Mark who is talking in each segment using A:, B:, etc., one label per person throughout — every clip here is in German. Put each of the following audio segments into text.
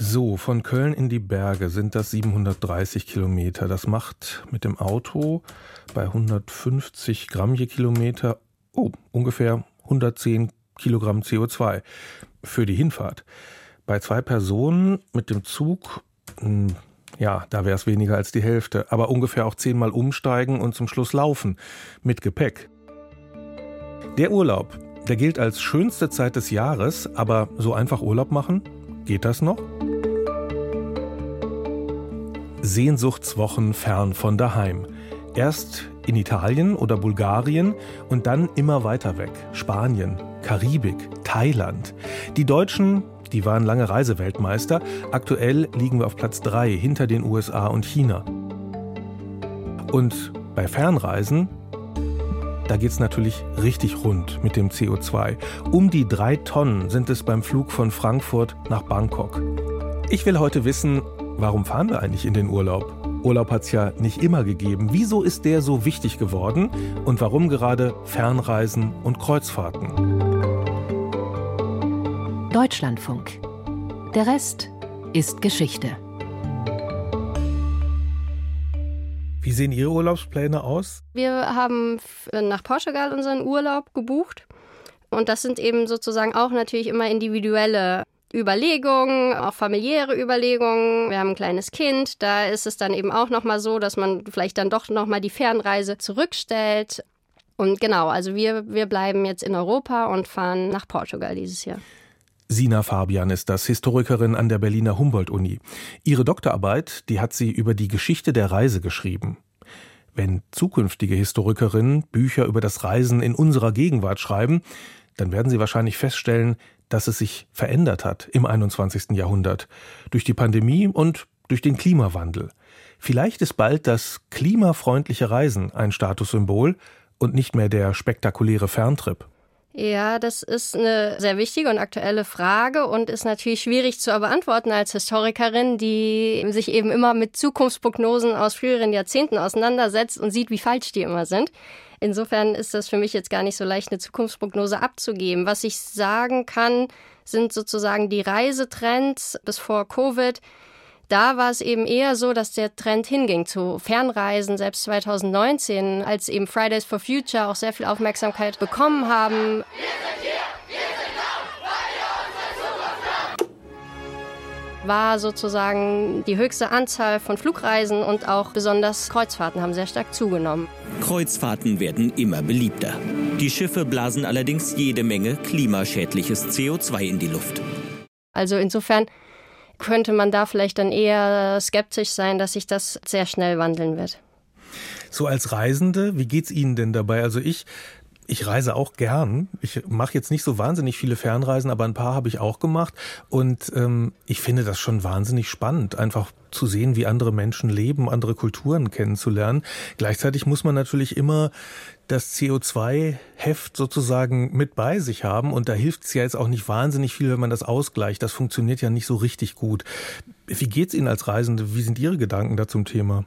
A: So, von Köln in die Berge sind das 730 Kilometer. Das macht mit dem Auto bei 150 Gramm je Kilometer oh, ungefähr 110 Kilogramm CO2 für die Hinfahrt. Bei zwei Personen mit dem Zug, hm, ja, da wäre es weniger als die Hälfte, aber ungefähr auch zehnmal umsteigen und zum Schluss laufen mit Gepäck. Der Urlaub, der gilt als schönste Zeit des Jahres, aber so einfach Urlaub machen, geht das noch? Sehnsuchtswochen fern von daheim. Erst in Italien oder Bulgarien und dann immer weiter weg. Spanien, Karibik, Thailand. Die Deutschen, die waren lange Reiseweltmeister. Aktuell liegen wir auf Platz 3 hinter den USA und China. Und bei Fernreisen, da geht es natürlich richtig rund mit dem CO2. Um die drei Tonnen sind es beim Flug von Frankfurt nach Bangkok. Ich will heute wissen, warum fahren wir eigentlich in den Urlaub? Urlaub hat es ja nicht immer gegeben. Wieso ist der so wichtig geworden und warum gerade Fernreisen und Kreuzfahrten?
B: Deutschlandfunk. Der Rest ist Geschichte.
A: Wie sehen Ihre Urlaubspläne aus?
C: Wir haben nach Portugal unseren Urlaub gebucht. Und das sind eben sozusagen auch natürlich immer individuelle Überlegungen, auch familiäre Überlegungen. Wir haben ein kleines Kind, da ist es dann eben auch noch mal so, dass man vielleicht dann doch noch mal die Fernreise zurückstellt. Und genau, also wir, wir bleiben jetzt in Europa und fahren nach Portugal dieses Jahr.
A: Sina Fabian ist das, Historikerin an der Berliner Humboldt-Uni. Ihre Doktorarbeit, die hat sie über die Geschichte der Reise geschrieben. Wenn zukünftige Historikerinnen Bücher über das Reisen in unserer Gegenwart schreiben, dann werden sie wahrscheinlich feststellen, dass es sich verändert hat im 21. Jahrhundert durch die Pandemie und durch den Klimawandel. Vielleicht ist bald das klimafreundliche Reisen ein Statussymbol und nicht mehr der spektakuläre Ferntrip.
C: Ja, das ist eine sehr wichtige und aktuelle Frage und ist natürlich schwierig zu beantworten als Historikerin, die sich eben immer mit Zukunftsprognosen aus früheren Jahrzehnten auseinandersetzt und sieht, wie falsch die immer sind. Insofern ist das für mich jetzt gar nicht so leicht, eine Zukunftsprognose abzugeben. Was ich sagen kann, sind sozusagen die Reisetrends bis vor Covid. Da war es eben eher so, dass der Trend hinging zu Fernreisen, selbst 2019, als eben Fridays for Future auch sehr viel Aufmerksamkeit bekommen haben. Wir sind hier, wir sind war sozusagen die höchste Anzahl von Flugreisen und auch besonders Kreuzfahrten haben sehr stark zugenommen.
D: Kreuzfahrten werden immer beliebter. Die Schiffe blasen allerdings jede Menge klimaschädliches CO2 in die Luft.
C: Also insofern könnte man da vielleicht dann eher skeptisch sein, dass sich das sehr schnell wandeln wird.
A: So als Reisende, wie geht's Ihnen denn dabei? Also ich ich reise auch gern. Ich mache jetzt nicht so wahnsinnig viele Fernreisen, aber ein paar habe ich auch gemacht. Und ähm, ich finde das schon wahnsinnig spannend, einfach zu sehen, wie andere Menschen leben, andere Kulturen kennenzulernen. Gleichzeitig muss man natürlich immer das CO2-Heft sozusagen mit bei sich haben. Und da hilft es ja jetzt auch nicht wahnsinnig viel, wenn man das ausgleicht. Das funktioniert ja nicht so richtig gut. Wie geht's Ihnen als Reisende? Wie sind Ihre Gedanken da zum Thema?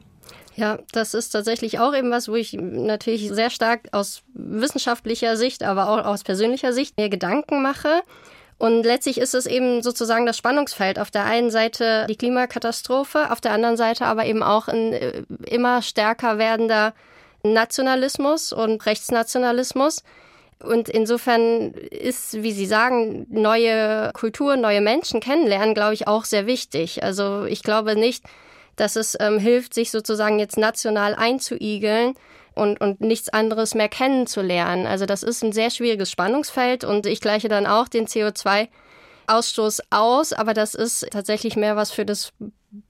C: Ja, das ist tatsächlich auch eben was, wo ich natürlich sehr stark aus wissenschaftlicher Sicht, aber auch aus persönlicher Sicht mir Gedanken mache. Und letztlich ist es eben sozusagen das Spannungsfeld. Auf der einen Seite die Klimakatastrophe, auf der anderen Seite aber eben auch ein äh, immer stärker werdender Nationalismus und Rechtsnationalismus. Und insofern ist, wie Sie sagen, neue Kulturen, neue Menschen kennenlernen, glaube ich, auch sehr wichtig. Also ich glaube nicht, dass es ähm, hilft, sich sozusagen jetzt national einzuigeln und, und nichts anderes mehr kennenzulernen. Also das ist ein sehr schwieriges Spannungsfeld und ich gleiche dann auch den CO2 Ausstoß aus, aber das ist tatsächlich mehr was für das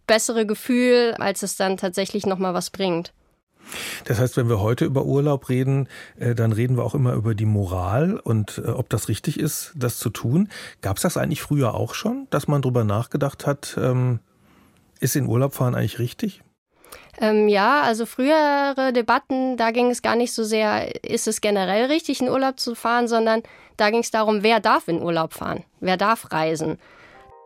C: bessere Gefühl, als es dann tatsächlich noch mal was bringt.
A: Das heißt, wenn wir heute über Urlaub reden, äh, dann reden wir auch immer über die Moral und äh, ob das richtig ist, das zu tun. Gab es das eigentlich früher auch schon, dass man darüber nachgedacht hat, ähm, ist in Urlaub fahren eigentlich richtig?
C: Ähm, ja, also frühere Debatten, da ging es gar nicht so sehr, ist es generell richtig, in Urlaub zu fahren, sondern da ging es darum, wer darf in Urlaub fahren, wer darf reisen.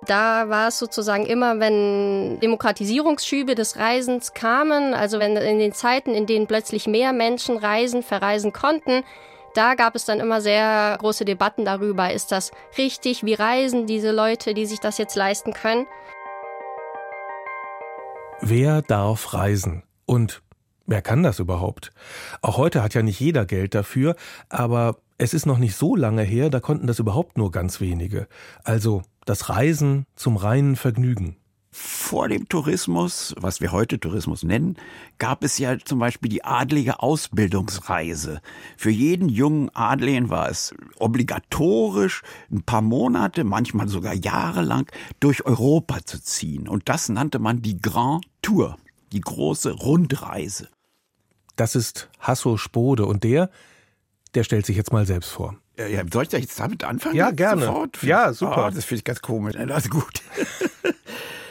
C: Da war es sozusagen immer, wenn Demokratisierungsschübe des Reisens kamen, also wenn in den Zeiten, in denen plötzlich mehr Menschen reisen, verreisen konnten, da gab es dann immer sehr große Debatten darüber, ist das richtig, wie reisen diese Leute, die sich das jetzt leisten können.
A: Wer darf reisen? Und wer kann das überhaupt? Auch heute hat ja nicht jeder Geld dafür, aber es ist noch nicht so lange her, da konnten das überhaupt nur ganz wenige. Also das Reisen zum reinen Vergnügen.
E: Vor dem Tourismus, was wir heute Tourismus nennen, gab es ja zum Beispiel die adlige Ausbildungsreise. Für jeden jungen Adligen war es obligatorisch, ein paar Monate, manchmal sogar jahrelang durch Europa zu ziehen. Und das nannte man die Grand Tour, die große Rundreise.
A: Das ist Hasso Spode und der, der stellt sich jetzt mal selbst vor.
E: Ja, soll ich da jetzt damit anfangen?
A: Ja, gerne.
E: Sofort?
A: Ja, super.
E: Oh, das finde ich ganz komisch. Das ist gut.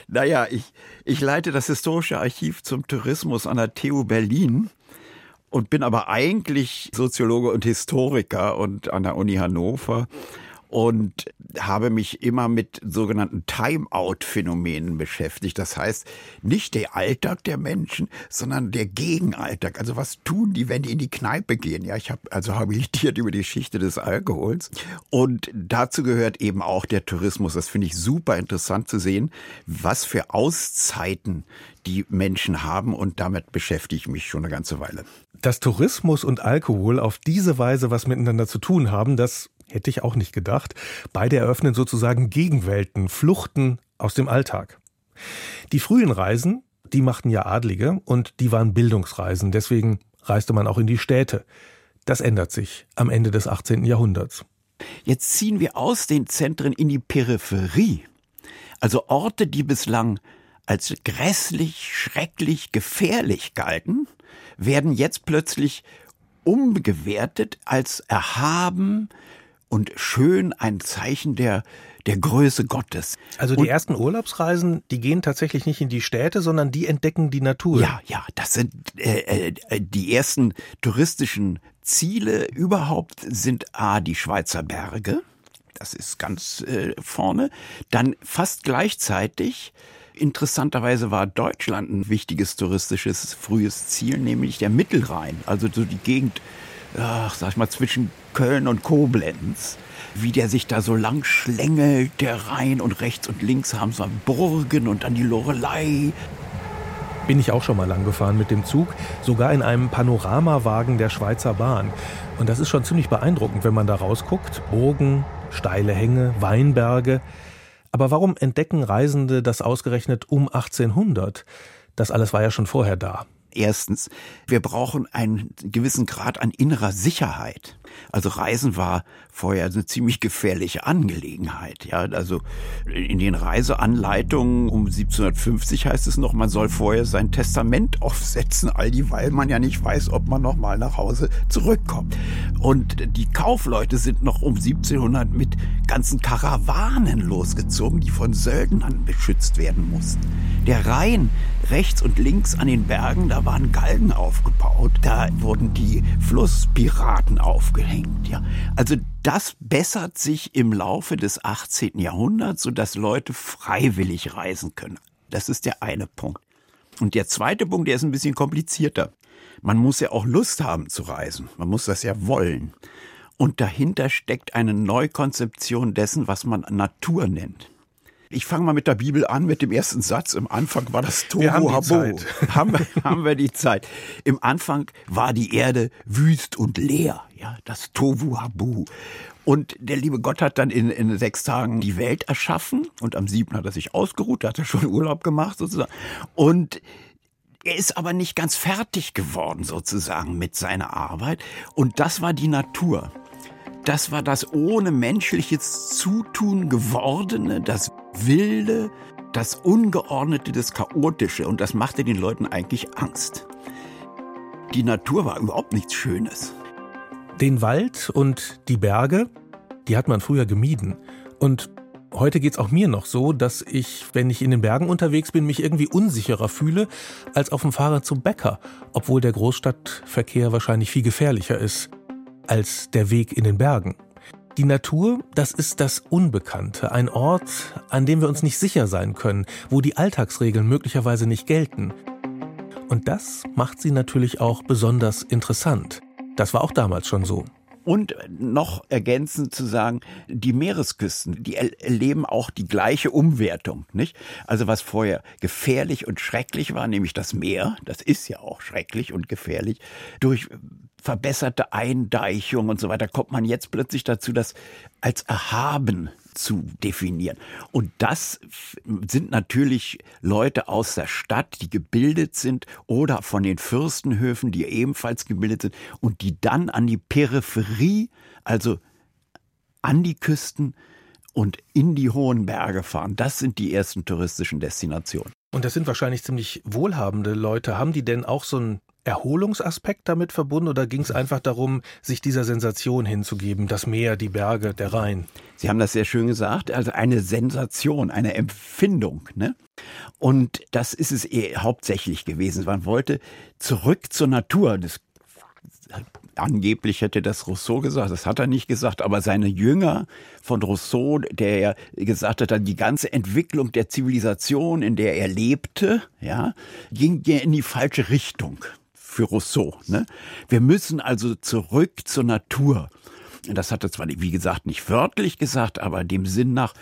E: Naja, ich, ich leite das Historische Archiv zum Tourismus an der TU Berlin und bin aber eigentlich Soziologe und Historiker und an der Uni Hannover und habe mich immer mit sogenannten Timeout-Phänomenen beschäftigt. Das heißt, nicht der Alltag der Menschen, sondern der Gegenalltag. Also was tun die, wenn die in die Kneipe gehen? Ja, ich habe also habilitiert über die Geschichte des Alkohols. Und dazu gehört eben auch der Tourismus. Das finde ich super interessant zu sehen, was für Auszeiten die Menschen haben. Und damit beschäftige ich mich schon eine ganze Weile.
A: Dass Tourismus und Alkohol auf diese Weise was miteinander zu tun haben, das Hätte ich auch nicht gedacht. Beide eröffnen sozusagen Gegenwelten, Fluchten aus dem Alltag. Die frühen Reisen, die machten ja Adlige und die waren Bildungsreisen. Deswegen reiste man auch in die Städte. Das ändert sich am Ende des 18. Jahrhunderts.
E: Jetzt ziehen wir aus den Zentren in die Peripherie. Also Orte, die bislang als grässlich, schrecklich, gefährlich galten, werden jetzt plötzlich umgewertet als erhaben, und schön ein Zeichen der der Größe Gottes.
A: Also die und, ersten Urlaubsreisen, die gehen tatsächlich nicht in die Städte, sondern die entdecken die Natur.
E: Ja, ja, das sind äh, äh, die ersten touristischen Ziele überhaupt sind a die Schweizer Berge. Das ist ganz äh, vorne. Dann fast gleichzeitig Interessanterweise war Deutschland ein wichtiges touristisches frühes Ziel, nämlich der Mittelrhein, also so die Gegend ach, sag ich mal, zwischen Köln und Koblenz, wie der sich da so lang schlängelt, der Rhein und rechts und links haben so Burgen und dann die Lorelei.
A: Bin ich auch schon mal lang gefahren mit dem Zug, sogar in einem Panoramawagen der Schweizer Bahn. Und das ist schon ziemlich beeindruckend, wenn man da rausguckt. Burgen, steile Hänge, Weinberge. Aber warum entdecken Reisende das ausgerechnet um 1800? Das alles war ja schon vorher da.
E: Erstens, wir brauchen einen gewissen Grad an innerer Sicherheit. Also Reisen war vorher eine ziemlich gefährliche Angelegenheit. Ja, also in den Reiseanleitungen um 1750 heißt es noch, man soll vorher sein Testament aufsetzen, all die, weil man ja nicht weiß, ob man noch mal nach Hause zurückkommt. Und die Kaufleute sind noch um 1700 mit ganzen Karawanen losgezogen, die von Söldnern beschützt werden mussten. Der Rhein rechts und links an den Bergen, da waren Galgen aufgebaut, da wurden die Flusspiraten aufgehängt. Ja, also das bessert sich im Laufe des 18. Jahrhunderts, sodass Leute freiwillig reisen können. Das ist der eine Punkt. Und der zweite Punkt, der ist ein bisschen komplizierter. Man muss ja auch Lust haben zu reisen. Man muss das ja wollen. Und dahinter steckt eine Neukonzeption dessen, was man Natur nennt. Ich fange mal mit der Bibel an, mit dem ersten Satz. Im Anfang war das Tohu
A: haben
E: Habo. haben, haben wir die Zeit. Im Anfang war die Erde wüst und leer. Ja, das Tohu Habu. Und der liebe Gott hat dann in, in sechs Tagen die Welt erschaffen und am siebten hat er sich ausgeruht, da hat er schon Urlaub gemacht sozusagen. Und er ist aber nicht ganz fertig geworden sozusagen mit seiner Arbeit. Und das war die Natur. Das war das ohne menschliches Zutun gewordene, das Wilde, das Ungeordnete, das Chaotische. Und das machte den Leuten eigentlich Angst. Die Natur war überhaupt nichts Schönes.
A: Den Wald und die Berge, die hat man früher gemieden. Und heute geht's auch mir noch so, dass ich, wenn ich in den Bergen unterwegs bin, mich irgendwie unsicherer fühle als auf dem Fahrrad zum Bäcker, obwohl der Großstadtverkehr wahrscheinlich viel gefährlicher ist als der Weg in den Bergen. Die Natur, das ist das Unbekannte, ein Ort, an dem wir uns nicht sicher sein können, wo die Alltagsregeln möglicherweise nicht gelten. Und das macht sie natürlich auch besonders interessant. Das war auch damals schon so.
E: Und noch ergänzend zu sagen, die Meeresküsten, die erleben auch die gleiche Umwertung, nicht? Also was vorher gefährlich und schrecklich war, nämlich das Meer, das ist ja auch schrecklich und gefährlich, durch verbesserte Eindeichung und so weiter kommt man jetzt plötzlich dazu, das als erhaben zu definieren. Und das sind natürlich Leute aus der Stadt, die gebildet sind oder von den Fürstenhöfen, die ebenfalls gebildet sind und die dann an die Peripherie, also an die Küsten und in die hohen Berge fahren. Das sind die ersten touristischen Destinationen.
A: Und das sind wahrscheinlich ziemlich wohlhabende Leute. Haben die denn auch so ein Erholungsaspekt damit verbunden oder ging es einfach darum, sich dieser Sensation hinzugeben, das Meer, die Berge, der Rhein?
E: Sie haben das sehr schön gesagt, also eine Sensation, eine Empfindung. Ne? Und das ist es eh hauptsächlich gewesen. Man wollte zurück zur Natur. Das angeblich hätte das Rousseau gesagt, das hat er nicht gesagt, aber seine Jünger von Rousseau, der ja gesagt hat, die ganze Entwicklung der Zivilisation, in der er lebte, ja, ging ja in die falsche Richtung für Rousseau. Ne? Wir müssen also zurück zur Natur. Das hat er zwar, wie gesagt, nicht wörtlich gesagt, aber dem Sinn nach.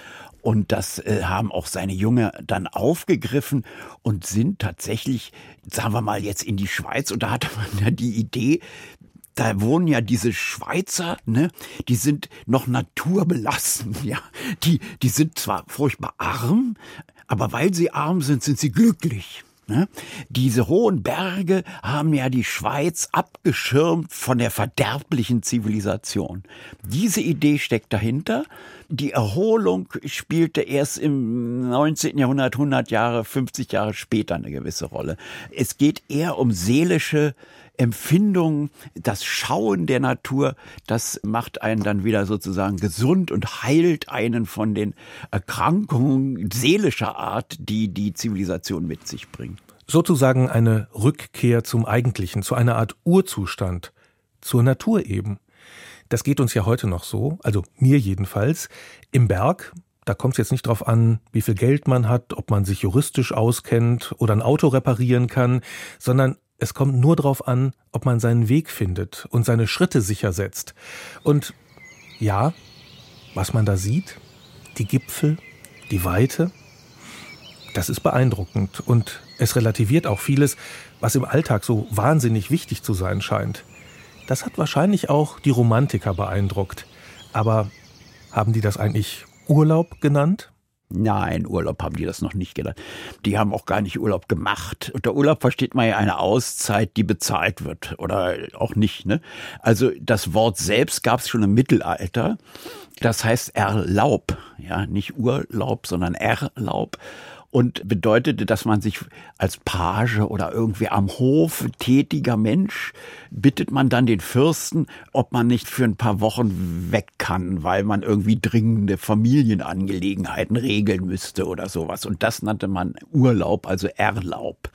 E: Und das äh, haben auch seine Jünger dann aufgegriffen und sind tatsächlich, sagen wir mal, jetzt in die Schweiz. Und da hatte man ja die Idee, da wohnen ja diese Schweizer, ne, die sind noch naturbelassen, ja. Die, die sind zwar furchtbar arm, aber weil sie arm sind, sind sie glücklich. Ne? Diese hohen Berge haben ja die Schweiz abgeschirmt von der verderblichen Zivilisation. Diese Idee steckt dahinter. Die Erholung spielte erst im 19. Jahrhundert, 100 Jahre, 50 Jahre später eine gewisse Rolle. Es geht eher um seelische Empfindung, das Schauen der Natur, das macht einen dann wieder sozusagen gesund und heilt einen von den Erkrankungen seelischer Art, die die Zivilisation mit sich bringt.
A: Sozusagen eine Rückkehr zum Eigentlichen, zu einer Art Urzustand, zur Natur eben. Das geht uns ja heute noch so, also mir jedenfalls. Im Berg, da kommt es jetzt nicht darauf an, wie viel Geld man hat, ob man sich juristisch auskennt oder ein Auto reparieren kann, sondern es kommt nur darauf an, ob man seinen Weg findet und seine Schritte sicher setzt. Und ja, was man da sieht, die Gipfel, die Weite, das ist beeindruckend und es relativiert auch vieles, was im Alltag so wahnsinnig wichtig zu sein scheint. Das hat wahrscheinlich auch die Romantiker beeindruckt. Aber haben die das eigentlich Urlaub genannt?
E: Nein, Urlaub haben die das noch nicht genannt. Die haben auch gar nicht Urlaub gemacht. Unter Urlaub versteht man ja eine Auszeit, die bezahlt wird oder auch nicht. Ne? Also das Wort selbst gab es schon im Mittelalter. Das heißt Erlaub, ja, nicht Urlaub, sondern Erlaub und bedeutete, dass man sich als Page oder irgendwie am Hof tätiger Mensch bittet man dann den Fürsten, ob man nicht für ein paar Wochen weg kann, weil man irgendwie dringende Familienangelegenheiten regeln müsste oder sowas. Und das nannte man Urlaub, also Erlaub.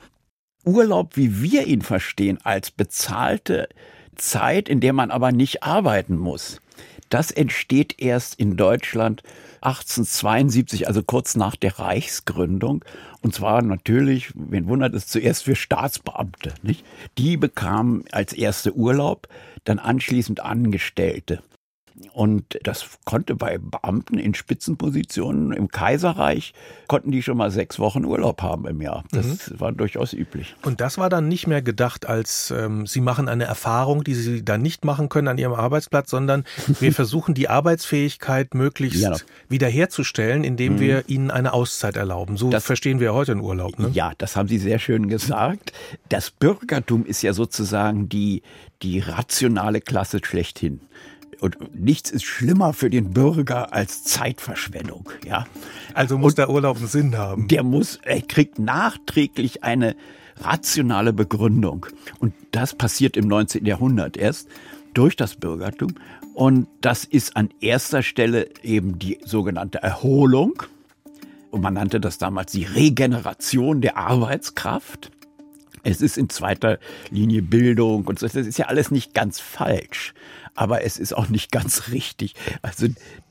E: Urlaub, wie wir ihn verstehen, als bezahlte Zeit, in der man aber nicht arbeiten muss. Das entsteht erst in Deutschland 1872, also kurz nach der Reichsgründung. Und zwar natürlich, wen wundert es, zuerst für Staatsbeamte. Nicht? Die bekamen als erste Urlaub, dann anschließend Angestellte. Und das konnte bei Beamten in Spitzenpositionen im Kaiserreich, konnten die schon mal sechs Wochen Urlaub haben im Jahr. Das mhm. war durchaus üblich.
A: Und das war dann nicht mehr gedacht als, ähm, Sie machen eine Erfahrung, die Sie dann nicht machen können an Ihrem Arbeitsplatz, sondern wir versuchen die Arbeitsfähigkeit möglichst ja. wiederherzustellen, indem mhm. wir Ihnen eine Auszeit erlauben. So das, verstehen wir heute in Urlaub. Ne?
E: Ja, das haben Sie sehr schön gesagt. Das Bürgertum ist ja sozusagen die, die rationale Klasse schlechthin. Und nichts ist schlimmer für den Bürger als Zeitverschwendung, ja.
A: Also muss und der Urlaub einen Sinn haben.
E: Der muss, er kriegt nachträglich eine rationale Begründung. Und das passiert im 19. Jahrhundert erst durch das Bürgertum. Und das ist an erster Stelle eben die sogenannte Erholung. Und man nannte das damals die Regeneration der Arbeitskraft. Es ist in zweiter Linie Bildung und so. Das ist ja alles nicht ganz falsch aber es ist auch nicht ganz richtig. Also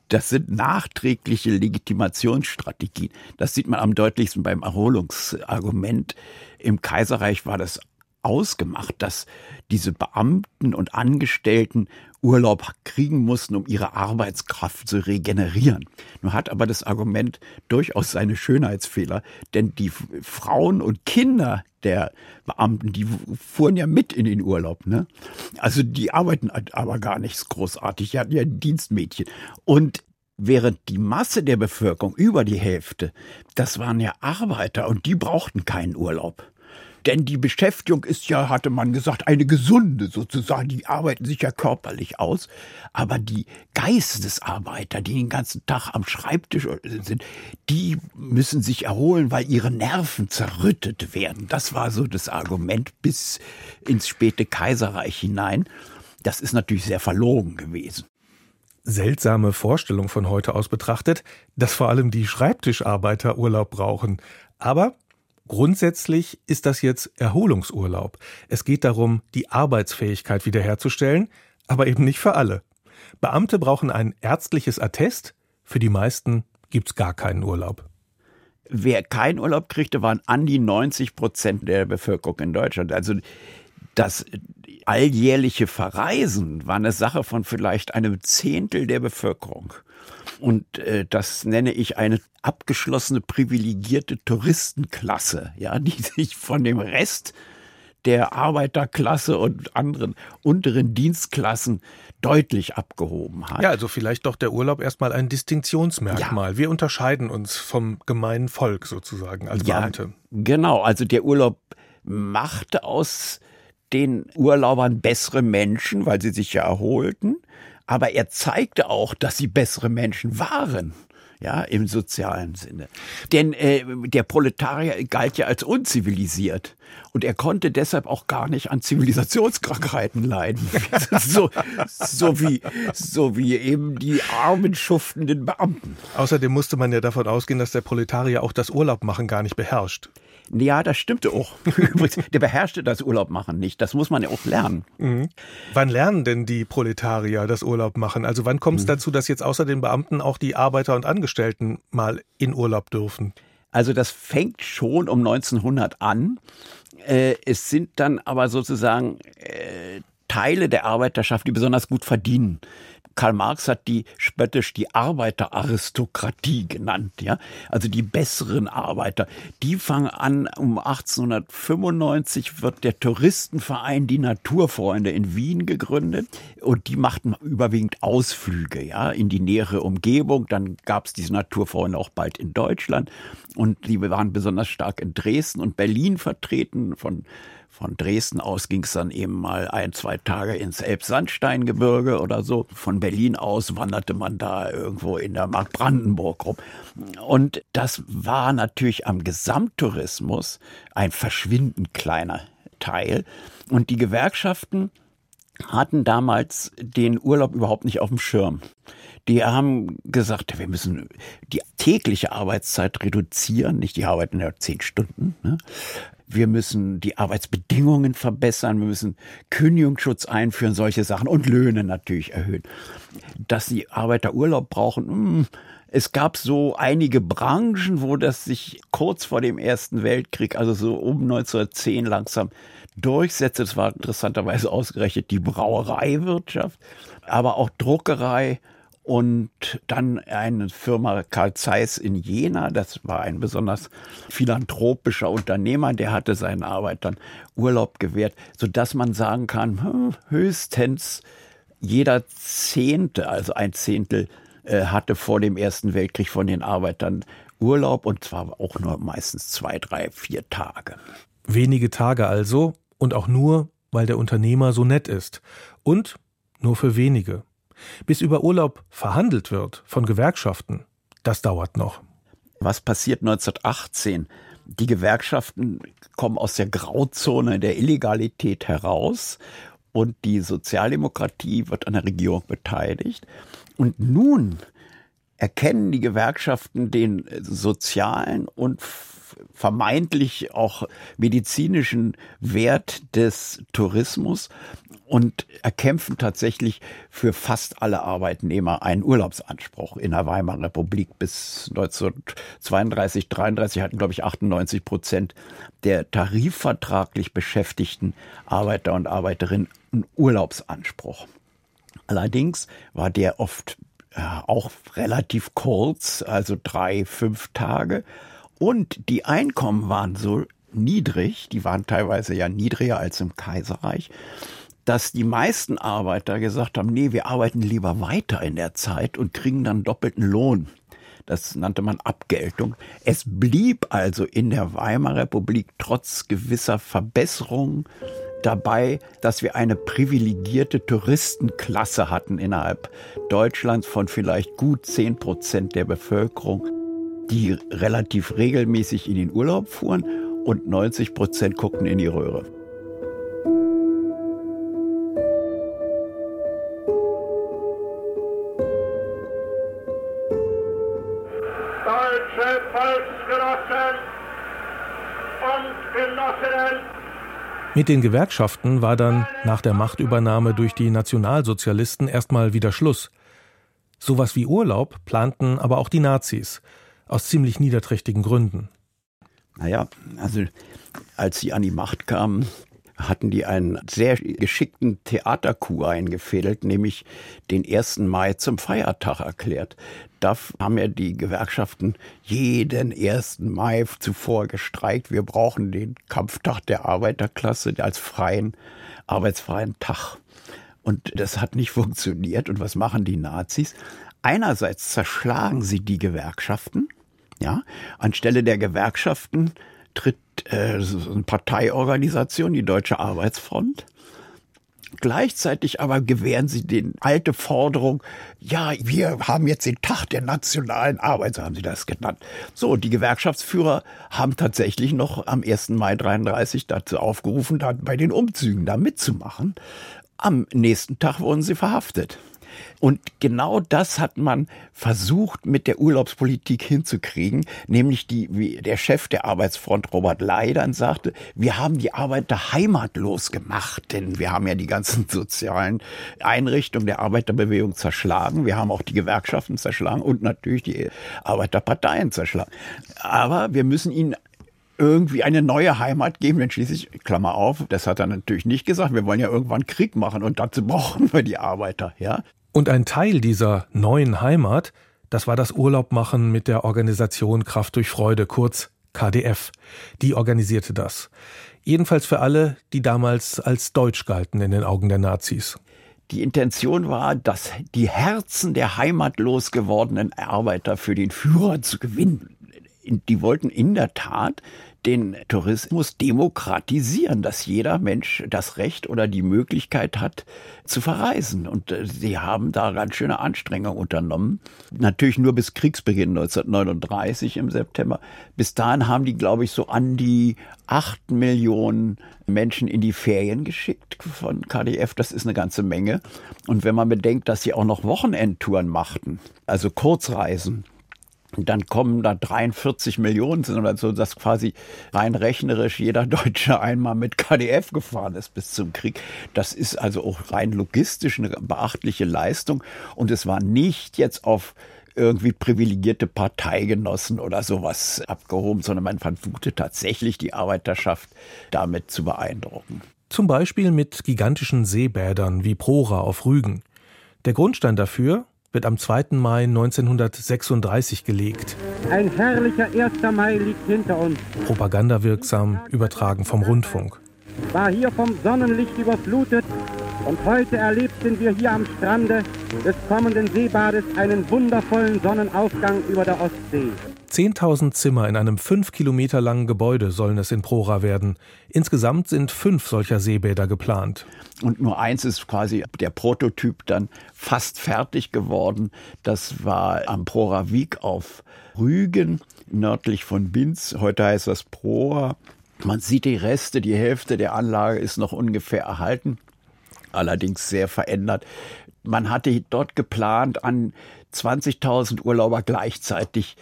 E: das sind nachträgliche Legitimationsstrategien. Das sieht man am deutlichsten beim Erholungsargument. Im Kaiserreich war das ausgemacht, dass diese Beamten und Angestellten Urlaub kriegen mussten, um ihre Arbeitskraft zu regenerieren. Nun hat aber das Argument durchaus seine Schönheitsfehler, denn die Frauen und Kinder der Beamten, die fuhren ja mit in den Urlaub. Ne? Also die arbeiten aber gar nichts großartig, die hatten ja Dienstmädchen. Und während die Masse der Bevölkerung, über die Hälfte, das waren ja Arbeiter und die brauchten keinen Urlaub. Denn die Beschäftigung ist ja, hatte man gesagt, eine gesunde sozusagen. Die arbeiten sich ja körperlich aus. Aber die Geistesarbeiter, die den ganzen Tag am Schreibtisch sind, die müssen sich erholen, weil ihre Nerven zerrüttet werden. Das war so das Argument bis ins späte Kaiserreich hinein. Das ist natürlich sehr verlogen gewesen
A: seltsame Vorstellung von heute aus betrachtet, dass vor allem die Schreibtischarbeiter Urlaub brauchen. Aber Grundsätzlich ist das jetzt Erholungsurlaub. Es geht darum, die Arbeitsfähigkeit wiederherzustellen, aber eben nicht für alle. Beamte brauchen ein ärztliches Attest, für die meisten gibt's gar keinen Urlaub.
E: Wer keinen Urlaub kriegte, waren an die 90 Prozent der Bevölkerung in Deutschland. Also das alljährliche Verreisen war eine Sache von vielleicht einem Zehntel der Bevölkerung. Und äh, das nenne ich eine abgeschlossene, privilegierte Touristenklasse, ja, die sich von dem Rest der Arbeiterklasse und anderen unteren Dienstklassen deutlich abgehoben hat.
A: Ja, also vielleicht doch der Urlaub erstmal ein Distinktionsmerkmal. Ja. Wir unterscheiden uns vom gemeinen Volk sozusagen als ja, Beamte.
E: Genau, also der Urlaub machte aus den Urlaubern bessere Menschen, weil sie sich ja erholten aber er zeigte auch, dass sie bessere Menschen waren ja, im sozialen Sinne. Denn äh, der Proletarier galt ja als unzivilisiert und er konnte deshalb auch gar nicht an Zivilisationskrankheiten leiden. so, so, wie, so wie eben die armen, schuftenden Beamten.
A: Außerdem musste man ja davon ausgehen, dass der Proletarier auch das Urlaubmachen gar nicht beherrscht.
E: Ja, das stimmte auch. der beherrschte das Urlaubmachen nicht. Das muss man ja auch lernen.
A: Mhm. Wann lernen denn die Proletarier das Urlaubmachen? Also wann kommt es mhm. dazu, dass jetzt außer den Beamten auch die Arbeiter und Angestellten mal in Urlaub dürfen?
E: Also das fängt schon um 1900 an. Äh, es sind dann aber sozusagen äh, Teile der Arbeiterschaft, die besonders gut verdienen. Karl Marx hat die spöttisch die Arbeiteraristokratie genannt, ja. Also die besseren Arbeiter. Die fangen an, um 1895 wird der Touristenverein Die Naturfreunde in Wien gegründet und die machten überwiegend Ausflüge, ja, in die nähere Umgebung. Dann gab es diese Naturfreunde auch bald in Deutschland und die waren besonders stark in Dresden und Berlin vertreten von von Dresden aus ging es dann eben mal ein, zwei Tage ins Elbsandsteingebirge oder so. Von Berlin aus wanderte man da irgendwo in der Mark Brandenburg rum. Und das war natürlich am Gesamttourismus ein verschwindend kleiner Teil. Und die Gewerkschaften hatten damals den Urlaub überhaupt nicht auf dem Schirm. Die haben gesagt, wir müssen die tägliche Arbeitszeit reduzieren, nicht die arbeiten ja zehn Stunden. Ne? wir müssen die Arbeitsbedingungen verbessern, wir müssen Kündigungsschutz einführen, solche Sachen und Löhne natürlich erhöhen. Dass die Arbeiter Urlaub brauchen, hm, es gab so einige Branchen, wo das sich kurz vor dem Ersten Weltkrieg, also so um 1910 langsam durchsetzte. Das war interessanterweise ausgerechnet die Brauereiwirtschaft, aber auch Druckerei, und dann eine Firma Karl Zeiss in Jena, das war ein besonders philanthropischer Unternehmer, der hatte seinen Arbeitern Urlaub gewährt, sodass man sagen kann, hm, höchstens jeder Zehnte, also ein Zehntel, äh, hatte vor dem Ersten Weltkrieg von den Arbeitern Urlaub und zwar auch nur meistens zwei, drei, vier Tage.
A: Wenige Tage also und auch nur, weil der Unternehmer so nett ist. Und nur für wenige. Bis über Urlaub verhandelt wird von Gewerkschaften, das dauert noch.
E: Was passiert 1918? Die Gewerkschaften kommen aus der Grauzone der Illegalität heraus und die Sozialdemokratie wird an der Regierung beteiligt. Und nun erkennen die Gewerkschaften den sozialen und vermeintlich auch medizinischen Wert des Tourismus und erkämpfen tatsächlich für fast alle Arbeitnehmer einen Urlaubsanspruch in der Weimarer Republik. Bis 1932, 33 hatten, glaube ich, 98 Prozent der tarifvertraglich beschäftigten Arbeiter und Arbeiterinnen einen Urlaubsanspruch. Allerdings war der oft äh, auch relativ kurz, also drei, fünf Tage. Und die Einkommen waren so niedrig, die waren teilweise ja niedriger als im Kaiserreich, dass die meisten Arbeiter gesagt haben, nee, wir arbeiten lieber weiter in der Zeit und kriegen dann doppelten Lohn. Das nannte man Abgeltung. Es blieb also in der Weimarer Republik trotz gewisser Verbesserungen dabei, dass wir eine privilegierte Touristenklasse hatten innerhalb Deutschlands von vielleicht gut zehn Prozent der Bevölkerung, die relativ regelmäßig in den Urlaub fuhren und 90 Prozent guckten in die Röhre.
A: Deutsche Volksgenossen und Genossinnen. Mit den Gewerkschaften war dann nach der Machtübernahme durch die Nationalsozialisten erstmal wieder Schluss. Sowas wie Urlaub planten aber auch die Nazis, aus ziemlich niederträchtigen Gründen.
E: Naja, also als sie an die Macht kamen, hatten die einen sehr geschickten Theatercoup eingefädelt, nämlich den 1. Mai zum Feiertag erklärt. Da haben ja die Gewerkschaften jeden 1. Mai zuvor gestreikt. Wir brauchen den Kampftag der Arbeiterklasse als freien, arbeitsfreien Tag. Und das hat nicht funktioniert. Und was machen die Nazis? Einerseits zerschlagen sie die Gewerkschaften. Ja, anstelle der Gewerkschaften tritt äh, eine Parteiorganisation, die Deutsche Arbeitsfront. Gleichzeitig aber gewähren sie den alte Forderung, ja, wir haben jetzt den Tag der nationalen Arbeit, so haben sie das genannt. So, die Gewerkschaftsführer haben tatsächlich noch am 1. Mai 33 dazu aufgerufen, da bei den Umzügen da mitzumachen. Am nächsten Tag wurden sie verhaftet. Und genau das hat man versucht mit der Urlaubspolitik hinzukriegen, nämlich die, wie der Chef der Arbeitsfront Robert Leidern sagte, wir haben die Arbeiter heimatlos gemacht, denn wir haben ja die ganzen sozialen Einrichtungen der Arbeiterbewegung zerschlagen, wir haben auch die Gewerkschaften zerschlagen und natürlich die Arbeiterparteien zerschlagen. Aber wir müssen ihnen irgendwie eine neue Heimat geben, denn schließlich, Klammer auf, das hat er natürlich nicht gesagt, wir wollen ja irgendwann Krieg machen und dazu brauchen wir die Arbeiter, ja.
A: Und ein Teil dieser neuen Heimat, das war das Urlaubmachen mit der Organisation Kraft durch Freude, kurz KDF. Die organisierte das. Jedenfalls für alle, die damals als deutsch galten in den Augen der Nazis.
E: Die Intention war, dass die Herzen der heimatlos gewordenen Arbeiter für den Führer zu gewinnen. Die wollten in der Tat den Tourismus demokratisieren, dass jeder Mensch das Recht oder die Möglichkeit hat zu verreisen. Und äh, sie haben da ganz schöne Anstrengungen unternommen. Natürlich nur bis Kriegsbeginn 1939 im September. Bis dahin haben die, glaube ich, so an die acht Millionen Menschen in die Ferien geschickt von KDF. Das ist eine ganze Menge. Und wenn man bedenkt, dass sie auch noch Wochenendtouren machten, also Kurzreisen, und dann kommen da 43 Millionen sind oder so, dass quasi rein rechnerisch jeder Deutsche einmal mit KDF gefahren ist bis zum Krieg. Das ist also auch rein logistisch eine beachtliche Leistung. Und es war nicht jetzt auf irgendwie privilegierte Parteigenossen oder sowas abgehoben, sondern man versuchte tatsächlich die Arbeiterschaft damit zu beeindrucken.
A: Zum Beispiel mit gigantischen Seebädern wie Prora auf Rügen. Der Grundstein dafür wird am 2. Mai 1936 gelegt.
F: Ein herrlicher 1. Mai liegt hinter uns.
A: Propagandawirksam, übertragen vom Rundfunk.
F: War hier vom Sonnenlicht überflutet und heute erlebten wir hier am Strande des kommenden Seebades einen wundervollen Sonnenaufgang über der Ostsee.
A: 10.000 Zimmer in einem fünf Kilometer langen Gebäude sollen es in Prora werden. Insgesamt sind fünf solcher Seebäder geplant.
E: Und nur eins ist quasi der Prototyp dann fast fertig geworden. Das war am Prora Wieg auf Rügen, nördlich von Binz. Heute heißt das Prora. Man sieht die Reste, die Hälfte der Anlage ist noch ungefähr erhalten, allerdings sehr verändert. Man hatte dort geplant, an 20.000 Urlauber gleichzeitig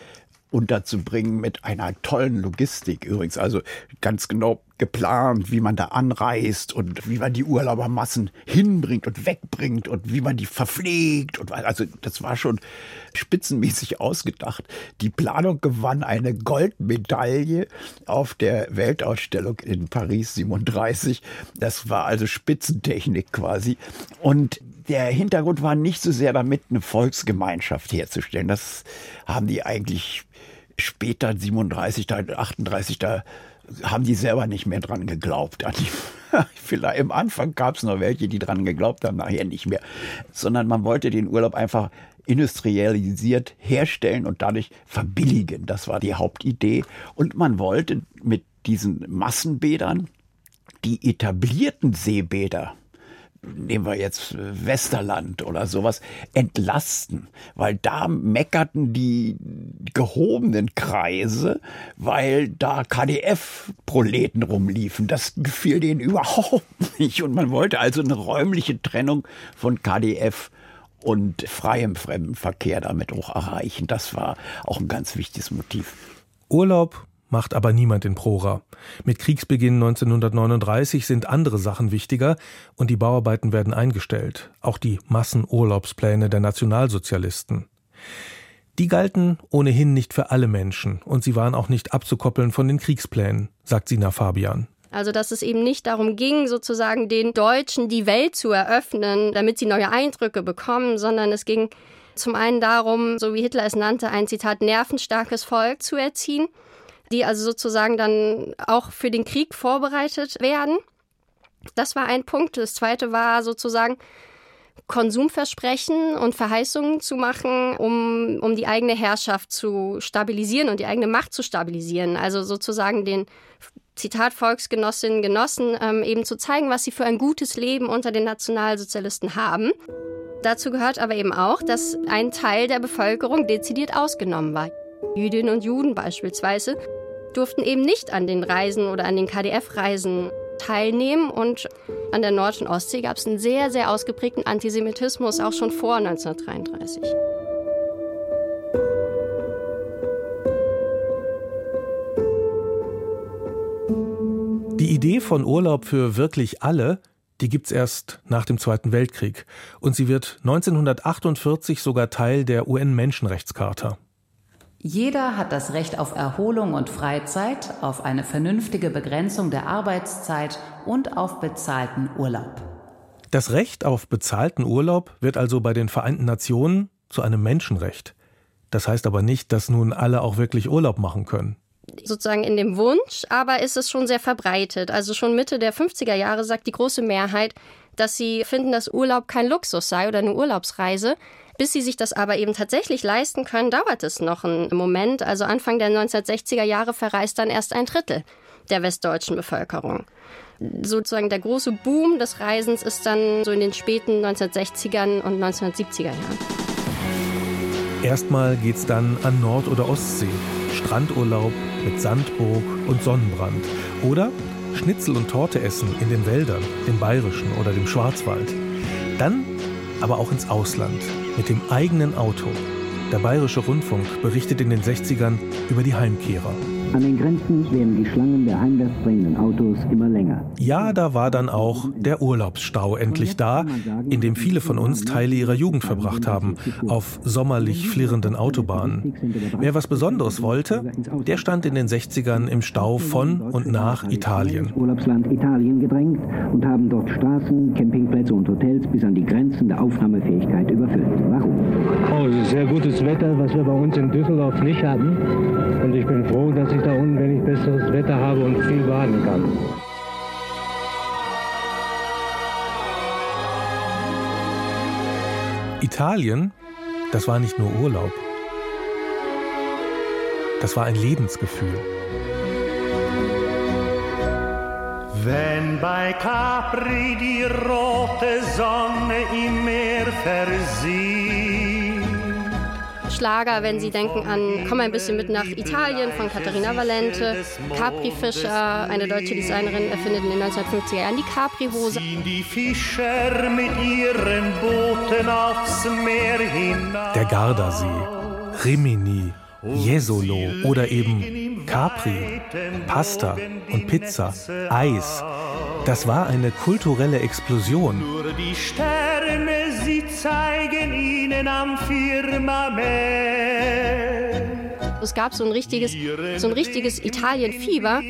E: unterzubringen mit einer tollen Logistik übrigens. Also ganz genau geplant, wie man da anreist und wie man die Urlaubermassen hinbringt und wegbringt und wie man die verpflegt. Und also das war schon spitzenmäßig ausgedacht. Die Planung gewann eine Goldmedaille auf der Weltausstellung in Paris 37. Das war also Spitzentechnik quasi. Und der Hintergrund war nicht so sehr damit, eine Volksgemeinschaft herzustellen. Das haben die eigentlich später 37, 38, da haben die selber nicht mehr dran geglaubt. Vielleicht im Anfang gab es noch welche, die dran geglaubt haben, nachher nicht mehr. Sondern man wollte den Urlaub einfach industrialisiert herstellen und dadurch verbilligen. Das war die Hauptidee. Und man wollte mit diesen Massenbädern die etablierten Seebäder nehmen wir jetzt äh, Westerland oder sowas, entlasten, weil da meckerten die gehobenen Kreise, weil da KDF-Proleten rumliefen. Das gefiel denen überhaupt nicht und man wollte also eine räumliche Trennung von KDF und freiem Fremdenverkehr damit auch erreichen. Das war auch ein ganz wichtiges Motiv.
A: Urlaub macht aber niemand in Prora. Mit Kriegsbeginn 1939 sind andere Sachen wichtiger und die Bauarbeiten werden eingestellt, auch die Massenurlaubspläne der Nationalsozialisten. Die galten ohnehin nicht für alle Menschen und sie waren auch nicht abzukoppeln von den Kriegsplänen, sagt Sina Fabian.
C: Also dass es eben nicht darum ging, sozusagen den Deutschen die Welt zu eröffnen, damit sie neue Eindrücke bekommen, sondern es ging zum einen darum, so wie Hitler es nannte, ein Zitat nervenstarkes Volk zu erziehen die also sozusagen dann auch für den Krieg vorbereitet werden. Das war ein Punkt. Das zweite war sozusagen Konsumversprechen und Verheißungen zu machen, um, um die eigene Herrschaft zu stabilisieren und die eigene Macht zu stabilisieren. Also sozusagen den Zitat Volksgenossinnen, Genossen ähm, eben zu zeigen, was sie für ein gutes Leben unter den Nationalsozialisten haben. Dazu gehört aber eben auch, dass ein Teil der Bevölkerung dezidiert ausgenommen war. Jüdinnen und Juden beispielsweise durften eben nicht an den Reisen oder an den KDF-Reisen teilnehmen. Und an der Nord- und Ostsee gab es einen sehr, sehr ausgeprägten Antisemitismus, auch schon vor 1933.
A: Die Idee von Urlaub für wirklich alle, die gibt's erst nach dem Zweiten Weltkrieg. Und sie wird 1948 sogar Teil der UN-Menschenrechtscharta.
G: Jeder hat das Recht auf Erholung und Freizeit, auf eine vernünftige Begrenzung der Arbeitszeit und auf bezahlten Urlaub.
A: Das Recht auf bezahlten Urlaub wird also bei den Vereinten Nationen zu einem Menschenrecht. Das heißt aber nicht, dass nun alle auch wirklich Urlaub machen können.
C: Sozusagen in dem Wunsch, aber ist es schon sehr verbreitet. Also schon Mitte der 50er Jahre sagt die große Mehrheit, dass sie finden, dass Urlaub kein Luxus sei oder eine Urlaubsreise, bis sie sich das aber eben tatsächlich leisten können, dauert es noch einen Moment. Also Anfang der 1960er Jahre verreist dann erst ein Drittel der westdeutschen Bevölkerung. Sozusagen der große Boom des Reisens ist dann so in den späten 1960ern und 1970er Jahren.
A: Erstmal geht's dann an Nord- oder Ostsee. Strandurlaub mit Sandburg und Sonnenbrand. Oder Schnitzel und Torte essen in den Wäldern, dem Bayerischen oder dem Schwarzwald. Dann aber auch ins Ausland mit dem eigenen Auto. Der Bayerische Rundfunk berichtet in den 60ern über die Heimkehrer.
H: An den Grenzen werden die Schlangen der heimwärts bringenden Autos immer länger.
A: Ja, da war dann auch der Urlaubsstau endlich da, in dem viele von uns Teile ihrer Jugend verbracht haben, auf sommerlich flirrenden Autobahnen. Wer was Besonderes wollte, der stand in den 60ern im Stau von und nach Italien.
H: Urlaubsland Italien gedrängt und haben dort Straßen, Campingplätze und Hotels bis an die Grenzen der Aufnahmefähigkeit überfüllt. Warum?
I: Oh, sehr gutes Wetter, was wir bei uns in Düsseldorf nicht hatten. Und ich bin froh, dass ich da unten, wenn ich besseres Wetter habe und viel baden kann.
A: Italien, das war nicht nur Urlaub. Das war ein Lebensgefühl.
J: Wenn bei Capri die rote Sonne im Meer versieht,
C: Schlager, wenn Sie denken an Komm ein bisschen mit nach Italien von Katharina Valente, Capri Fischer, eine deutsche Designerin, erfindet in den 1950er Jahren die Capri-Hose.
J: Die Fischer mit ihren Booten aufs Meer hinaus.
A: Der Gardasee, Rimini, Jesolo oder eben Capri, Pasta und Pizza, Eis. Das war eine kulturelle Explosion.
J: Nur die Sterne, zeigen ihnen am Firmament.
C: Es gab so ein richtiges, so ein richtiges Italien-Fieber.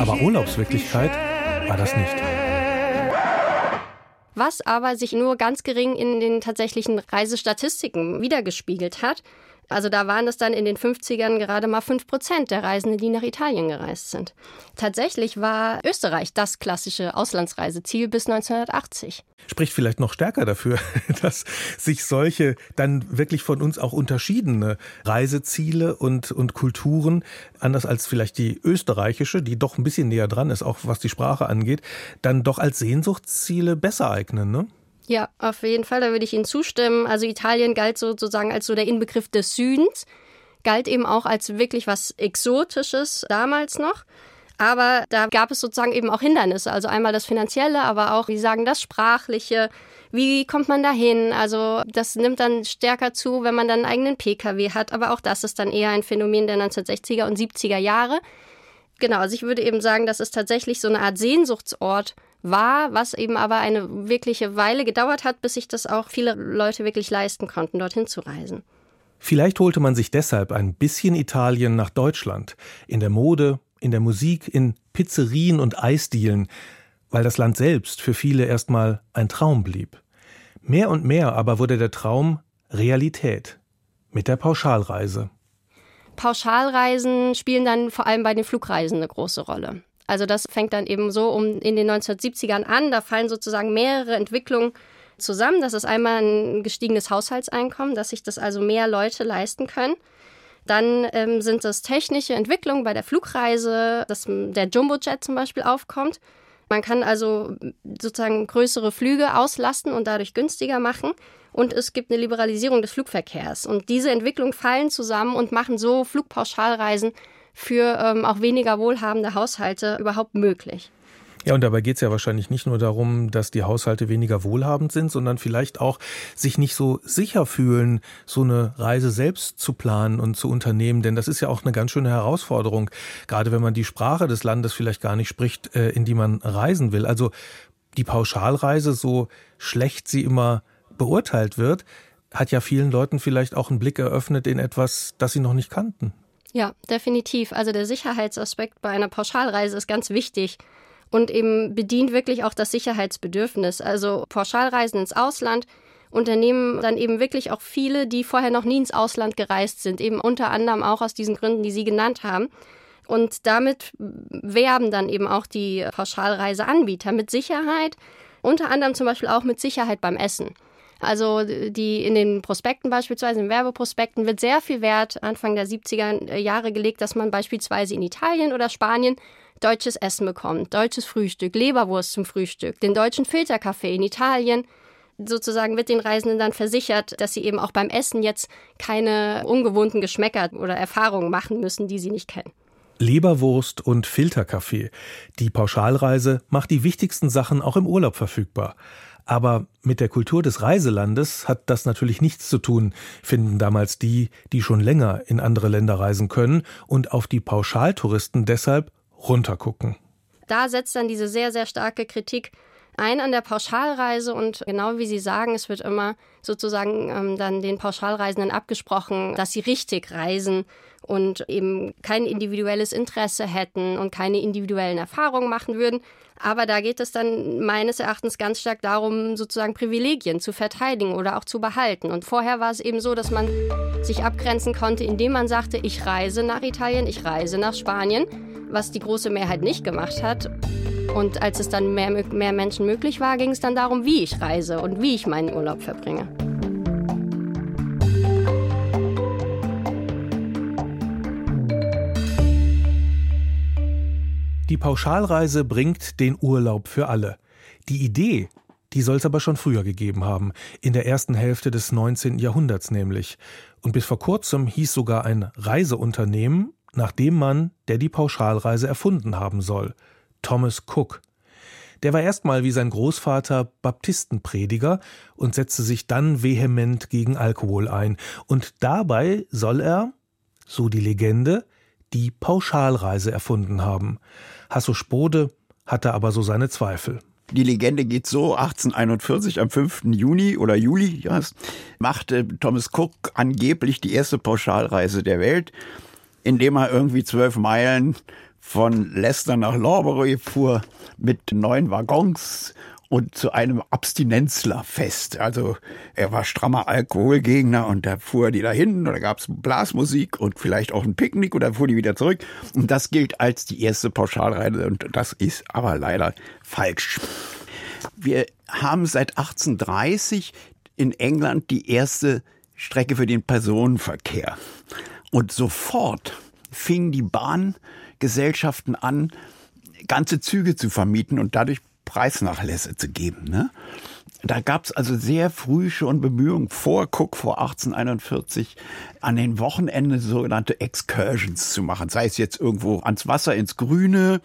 A: Aber Urlaubswirklichkeit war das nicht.
C: Was aber sich nur ganz gering in den tatsächlichen Reisestatistiken wiedergespiegelt hat. Also da waren es dann in den 50ern gerade mal 5 Prozent der Reisenden, die nach Italien gereist sind. Tatsächlich war Österreich das klassische Auslandsreiseziel bis 1980.
A: Spricht vielleicht noch stärker dafür, dass sich solche dann wirklich von uns auch unterschiedene Reiseziele und, und Kulturen, anders als vielleicht die österreichische, die doch ein bisschen näher dran ist, auch was die Sprache angeht, dann doch als Sehnsuchtsziele besser eignen, ne?
C: Ja, auf jeden Fall, da würde ich Ihnen zustimmen. Also Italien galt sozusagen als so der Inbegriff des Südens, galt eben auch als wirklich was Exotisches damals noch. Aber da gab es sozusagen eben auch Hindernisse. Also einmal das Finanzielle, aber auch, wie sagen, das Sprachliche. Wie kommt man dahin? Also das nimmt dann stärker zu, wenn man dann einen eigenen Pkw hat. Aber auch das ist dann eher ein Phänomen der 1960er und 70er Jahre. Genau, also ich würde eben sagen, das ist tatsächlich so eine Art Sehnsuchtsort war, was eben aber eine wirkliche Weile gedauert hat, bis sich das auch viele Leute wirklich leisten konnten, dorthin zu reisen.
A: Vielleicht holte man sich deshalb ein bisschen Italien nach Deutschland, in der Mode, in der Musik, in Pizzerien und Eisdielen, weil das Land selbst für viele erstmal ein Traum blieb. Mehr und mehr aber wurde der Traum Realität mit der Pauschalreise.
C: Pauschalreisen spielen dann vor allem bei den Flugreisen eine große Rolle. Also das fängt dann eben so um in den 1970ern an. Da fallen sozusagen mehrere Entwicklungen zusammen. Das ist einmal ein gestiegenes Haushaltseinkommen, dass sich das also mehr Leute leisten können. Dann ähm, sind es technische Entwicklungen bei der Flugreise, dass der Jumbojet zum Beispiel aufkommt. Man kann also sozusagen größere Flüge auslasten und dadurch günstiger machen. Und es gibt eine Liberalisierung des Flugverkehrs. Und diese Entwicklungen fallen zusammen und machen so Flugpauschalreisen für ähm, auch weniger wohlhabende Haushalte überhaupt möglich.
A: Ja, und dabei geht es ja wahrscheinlich nicht nur darum, dass die Haushalte weniger wohlhabend sind, sondern vielleicht auch sich nicht so sicher fühlen, so eine Reise selbst zu planen und zu unternehmen. Denn das ist ja auch eine ganz schöne Herausforderung, gerade wenn man die Sprache des Landes vielleicht gar nicht spricht, äh, in die man reisen will. Also die Pauschalreise, so schlecht sie immer beurteilt wird, hat ja vielen Leuten vielleicht auch einen Blick eröffnet in etwas, das sie noch nicht kannten.
C: Ja, definitiv. Also der Sicherheitsaspekt bei einer Pauschalreise ist ganz wichtig und eben bedient wirklich auch das Sicherheitsbedürfnis. Also Pauschalreisen ins Ausland unternehmen dann eben wirklich auch viele, die vorher noch nie ins Ausland gereist sind, eben unter anderem auch aus diesen Gründen, die Sie genannt haben. Und damit werben dann eben auch die Pauschalreiseanbieter mit Sicherheit, unter anderem zum Beispiel auch mit Sicherheit beim Essen. Also die in den Prospekten beispielsweise, in Werbeprospekten wird sehr viel Wert Anfang der 70er Jahre gelegt, dass man beispielsweise in Italien oder Spanien deutsches Essen bekommt, deutsches Frühstück, Leberwurst zum Frühstück, den deutschen Filterkaffee in Italien. Sozusagen wird den Reisenden dann versichert, dass sie eben auch beim Essen jetzt keine ungewohnten Geschmäcker oder Erfahrungen machen müssen, die sie nicht kennen.
A: Leberwurst und Filterkaffee. Die Pauschalreise macht die wichtigsten Sachen auch im Urlaub verfügbar. Aber mit der Kultur des Reiselandes hat das natürlich nichts zu tun, finden damals die, die schon länger in andere Länder reisen können und auf die Pauschaltouristen deshalb runtergucken.
C: Da setzt dann diese sehr, sehr starke Kritik ein an der Pauschalreise und genau wie Sie sagen, es wird immer sozusagen ähm, dann den Pauschalreisenden abgesprochen, dass sie richtig reisen und eben kein individuelles Interesse hätten und keine individuellen Erfahrungen machen würden. Aber da geht es dann meines Erachtens ganz stark darum, sozusagen Privilegien zu verteidigen oder auch zu behalten. Und vorher war es eben so, dass man sich abgrenzen konnte, indem man sagte, ich reise nach Italien, ich reise nach Spanien, was die große Mehrheit nicht gemacht hat. Und als es dann mehr, mehr Menschen möglich war, ging es dann darum, wie ich reise und wie ich meinen Urlaub verbringe.
A: Die Pauschalreise bringt den Urlaub für alle. Die Idee, die soll es aber schon früher gegeben haben, in der ersten Hälfte des 19. Jahrhunderts nämlich. Und bis vor kurzem hieß sogar ein Reiseunternehmen nach dem Mann, der die Pauschalreise erfunden haben soll, Thomas Cook. Der war erstmal wie sein Großvater Baptistenprediger und setzte sich dann vehement gegen Alkohol ein. Und dabei soll er, so die Legende, die Pauschalreise erfunden haben. Hasso Spode hatte aber so seine Zweifel.
E: Die Legende geht so, 1841 am 5. Juni oder Juli ja, machte Thomas Cook angeblich die erste Pauschalreise der Welt, indem er irgendwie zwölf Meilen von Leicester nach Lorbury fuhr mit neun Waggons und zu einem Abstinenzlerfest. Also er war strammer Alkoholgegner und da fuhr die dahin und da gab es Blasmusik und vielleicht auch ein Picknick und dann fuhr die wieder zurück. Und das gilt als die erste Pauschalreise und das ist aber leider falsch. Wir haben seit 1830 in England die erste Strecke für den Personenverkehr. Und sofort fingen die Bahngesellschaften an, ganze Züge zu vermieten und dadurch Preisnachlässe zu geben. Ne? Da gab es also sehr früh schon Bemühungen vor Cook vor 1841 an den Wochenenden sogenannte Excursions zu machen, sei es jetzt irgendwo ans Wasser ins Grüne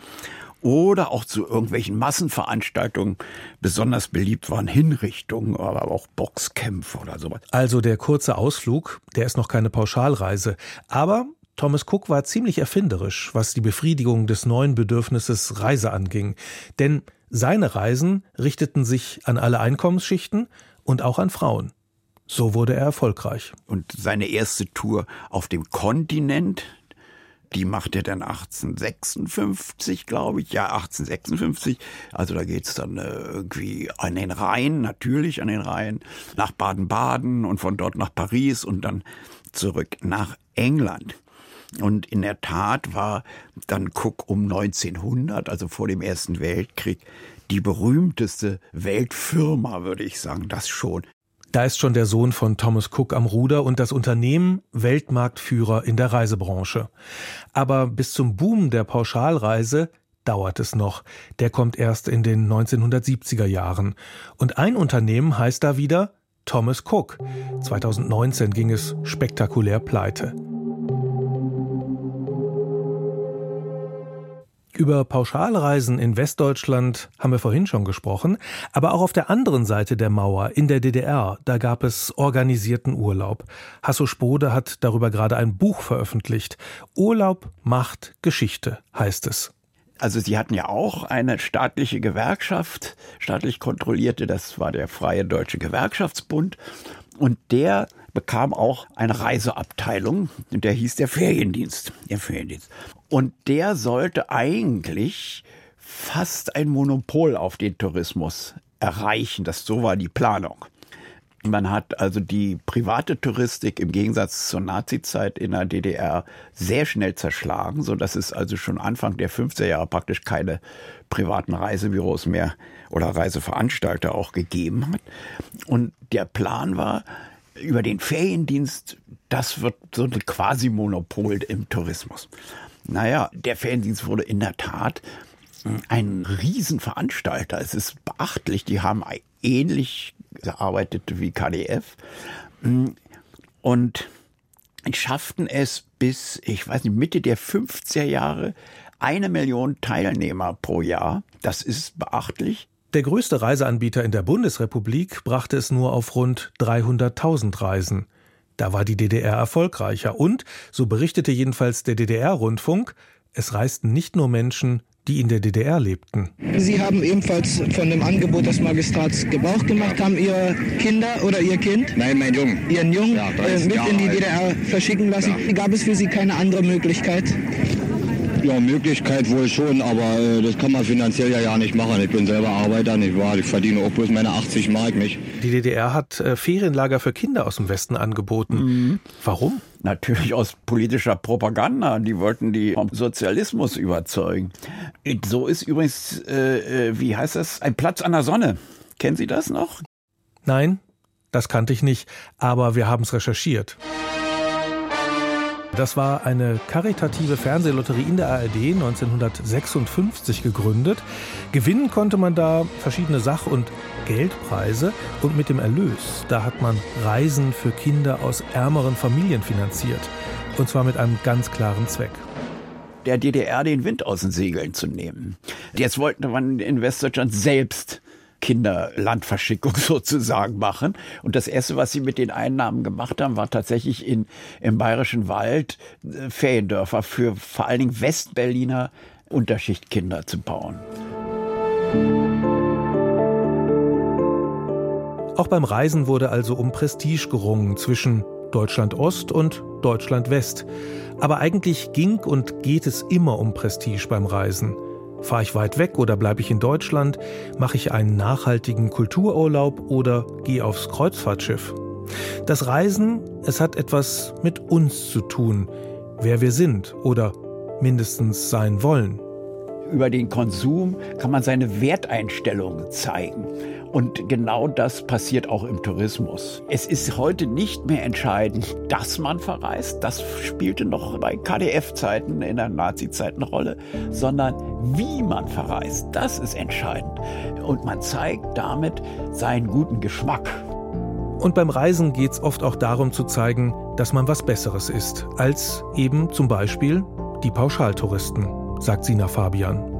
E: oder auch zu irgendwelchen Massenveranstaltungen. Besonders beliebt waren Hinrichtungen, aber auch Boxkämpfe oder sowas.
A: Also der kurze Ausflug, der ist noch keine Pauschalreise, aber Thomas Cook war ziemlich erfinderisch, was die Befriedigung des neuen Bedürfnisses Reise anging, denn seine Reisen richteten sich an alle Einkommensschichten und auch an Frauen. So wurde er erfolgreich.
E: Und seine erste Tour auf dem Kontinent, die macht er dann 1856, glaube ich. Ja, 1856. Also da geht's dann äh, irgendwie an den Rhein, natürlich an den Rhein, nach Baden-Baden und von dort nach Paris und dann zurück nach England. Und in der Tat war dann Cook um 1900, also vor dem Ersten Weltkrieg, die berühmteste Weltfirma, würde ich sagen, das schon.
A: Da ist schon der Sohn von Thomas Cook am Ruder und das Unternehmen Weltmarktführer in der Reisebranche. Aber bis zum Boom der Pauschalreise dauert es noch. Der kommt erst in den 1970er Jahren. Und ein Unternehmen heißt da wieder Thomas Cook. 2019 ging es spektakulär pleite. Über Pauschalreisen in Westdeutschland haben wir vorhin schon gesprochen, aber auch auf der anderen Seite der Mauer in der DDR, da gab es organisierten Urlaub. Hasso Spode hat darüber gerade ein Buch veröffentlicht. Urlaub macht Geschichte, heißt es.
E: Also sie hatten ja auch eine staatliche Gewerkschaft, staatlich kontrollierte, das war der Freie Deutsche Gewerkschaftsbund. Und der bekam auch eine Reiseabteilung, der hieß der Feriendienst. Der Feriendienst. Und der sollte eigentlich fast ein Monopol auf den Tourismus erreichen. Das so war die Planung. Man hat also die private Touristik im Gegensatz zur Nazizeit in der DDR sehr schnell zerschlagen, so dass es also schon Anfang der 50er Jahre praktisch keine privaten Reisebüros mehr oder Reiseveranstalter auch gegeben hat. Und der Plan war, über den Feriendienst, das wird so ein Quasi-Monopol im Tourismus. Naja, der Feriendienst wurde in der Tat ein Riesenveranstalter. Es ist beachtlich, die haben ähnlich gearbeitet wie KDF und schafften es bis, ich weiß nicht, Mitte der 50er Jahre eine Million Teilnehmer pro Jahr. Das ist beachtlich.
A: Der größte Reiseanbieter in der Bundesrepublik brachte es nur auf rund 300.000 Reisen. Da war die DDR erfolgreicher und, so berichtete jedenfalls der DDR-Rundfunk, es reisten nicht nur Menschen, die in der DDR lebten.
K: Sie haben ebenfalls von dem Angebot des Magistrats Gebrauch gemacht, haben Ihre Kinder oder Ihr Kind?
L: Nein, mein Jungen.
K: Ihren Jungen ja, äh, mit in die DDR verschicken lassen. Ja. Gab es für Sie keine andere Möglichkeit?
L: Ja, Möglichkeit wohl schon, aber äh, das kann man finanziell ja ja nicht machen. Ich bin selber Arbeiter, nicht wahr? Ich verdiene auch bloß meine 80 Mark nicht.
A: Die DDR hat äh, Ferienlager für Kinder aus dem Westen angeboten. Mhm. Warum?
E: Natürlich aus politischer Propaganda. Die wollten die vom Sozialismus überzeugen. So ist übrigens, äh, äh, wie heißt das, ein Platz an der Sonne. Kennen Sie das noch?
A: Nein, das kannte ich nicht, aber wir haben es recherchiert. Das war eine karitative Fernsehlotterie in der ARD 1956 gegründet. Gewinnen konnte man da verschiedene Sach- und Geldpreise und mit dem Erlös, da hat man Reisen für Kinder aus ärmeren Familien finanziert. Und zwar mit einem ganz klaren Zweck
E: der DDR den Wind aus den Segeln zu nehmen. Jetzt wollte man in Westdeutschland selbst Kinderlandverschickung sozusagen machen. Und das Erste, was sie mit den Einnahmen gemacht haben, war tatsächlich in, im Bayerischen Wald äh, Feriendörfer für vor allen Dingen Westberliner Unterschichtkinder zu bauen.
A: Auch beim Reisen wurde also um Prestige gerungen zwischen Deutschland Ost und Deutschland West. Aber eigentlich ging und geht es immer um Prestige beim Reisen. Fahre ich weit weg oder bleibe ich in Deutschland? Mache ich einen nachhaltigen Kultururlaub oder gehe aufs Kreuzfahrtschiff? Das Reisen, es hat etwas mit uns zu tun, wer wir sind oder mindestens sein wollen.
E: Über den Konsum kann man seine Werteinstellungen zeigen. Und genau das passiert auch im Tourismus. Es ist heute nicht mehr entscheidend, dass man verreist. Das spielte noch bei KDF-Zeiten, in der Nazi-Zeit eine Rolle, sondern wie man verreist. Das ist entscheidend. Und man zeigt damit seinen guten Geschmack.
A: Und beim Reisen geht es oft auch darum zu zeigen, dass man was Besseres ist, als eben zum Beispiel die Pauschaltouristen, sagt Sina Fabian.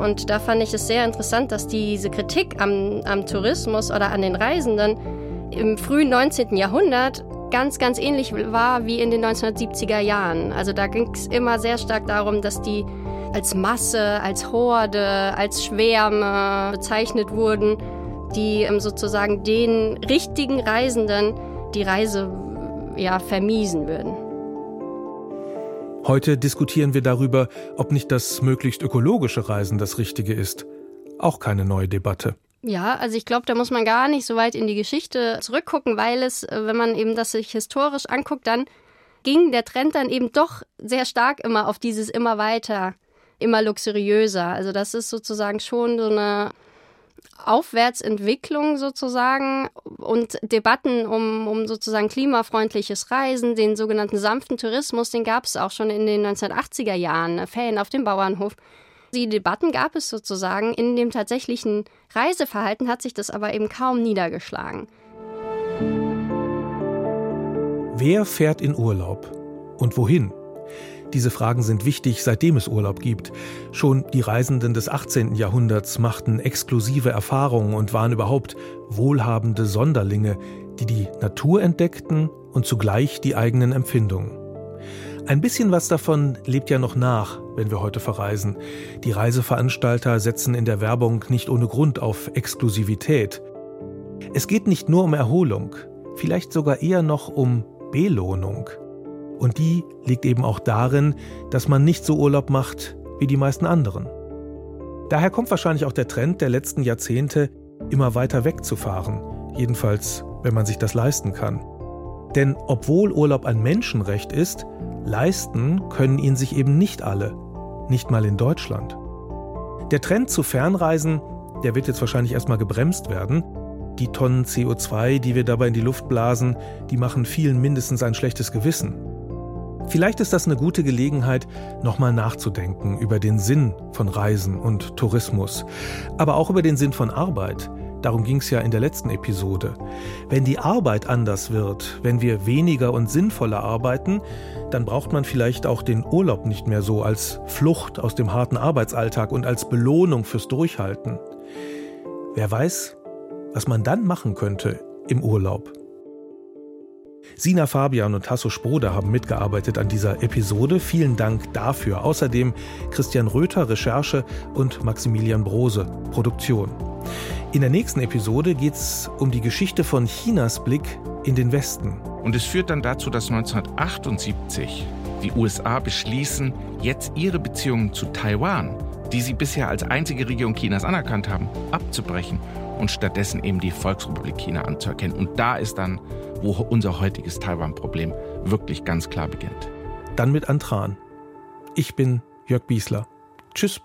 C: Und da fand ich es sehr interessant, dass diese Kritik am, am Tourismus oder an den Reisenden im frühen 19. Jahrhundert ganz, ganz ähnlich war wie in den 1970er Jahren. Also da ging es immer sehr stark darum, dass die als Masse, als Horde, als Schwärme bezeichnet wurden, die ähm, sozusagen den richtigen Reisenden die Reise ja, vermiesen würden.
A: Heute diskutieren wir darüber, ob nicht das möglichst ökologische Reisen das Richtige ist. Auch keine neue Debatte.
C: Ja, also ich glaube, da muss man gar nicht so weit in die Geschichte zurückgucken, weil es, äh, wenn man eben das sich historisch anguckt, dann ging der Trend dann eben doch sehr stark immer auf dieses immer weiter, immer luxuriöser. Also das ist sozusagen schon so eine Aufwärtsentwicklung sozusagen und Debatten um, um sozusagen klimafreundliches Reisen, den sogenannten sanften Tourismus, den gab es auch schon in den 1980er Jahren, Ferien auf dem Bauernhof. Die Debatten gab es sozusagen, in dem tatsächlichen Reiseverhalten hat sich das aber eben kaum niedergeschlagen.
A: Wer fährt in Urlaub und wohin? Diese Fragen sind wichtig, seitdem es Urlaub gibt. Schon die Reisenden des 18. Jahrhunderts machten exklusive Erfahrungen und waren überhaupt wohlhabende Sonderlinge, die die Natur entdeckten und zugleich die eigenen Empfindungen. Ein bisschen was davon lebt ja noch nach, wenn wir heute verreisen. Die Reiseveranstalter setzen in der Werbung nicht ohne Grund auf Exklusivität. Es geht nicht nur um Erholung, vielleicht sogar eher noch um Belohnung. Und die liegt eben auch darin, dass man nicht so Urlaub macht wie die meisten anderen. Daher kommt wahrscheinlich auch der Trend der letzten Jahrzehnte, immer weiter wegzufahren, jedenfalls wenn man sich das leisten kann. Denn obwohl Urlaub ein Menschenrecht ist, leisten können ihn sich eben nicht alle, nicht mal in Deutschland. Der Trend zu Fernreisen, der wird jetzt wahrscheinlich erstmal gebremst werden. Die Tonnen CO2, die wir dabei in die Luft blasen, die machen vielen mindestens ein schlechtes Gewissen. Vielleicht ist das eine gute Gelegenheit, nochmal nachzudenken über den Sinn von Reisen und Tourismus, aber auch über den Sinn von Arbeit. Darum ging es ja in der letzten Episode. Wenn die Arbeit anders wird, wenn wir weniger und sinnvoller arbeiten, dann braucht man vielleicht auch den Urlaub nicht mehr so als Flucht aus dem harten Arbeitsalltag und als Belohnung fürs Durchhalten. Wer weiß, was man dann machen könnte im Urlaub. Sina Fabian und Tasso Sprode haben mitgearbeitet an dieser Episode. Vielen Dank dafür. Außerdem Christian Röther, Recherche und Maximilian Brose, Produktion. In der nächsten Episode geht es um die Geschichte von Chinas Blick in den Westen.
M: Und es führt dann dazu, dass 1978 die USA beschließen, jetzt ihre Beziehungen zu Taiwan, die sie bisher als einzige Region Chinas anerkannt haben, abzubrechen und stattdessen eben die Volksrepublik China anzuerkennen. Und da ist dann wo unser heutiges Taiwan-Problem wirklich ganz klar beginnt.
A: Dann mit Antran. Ich bin Jörg Biesler. Tschüss.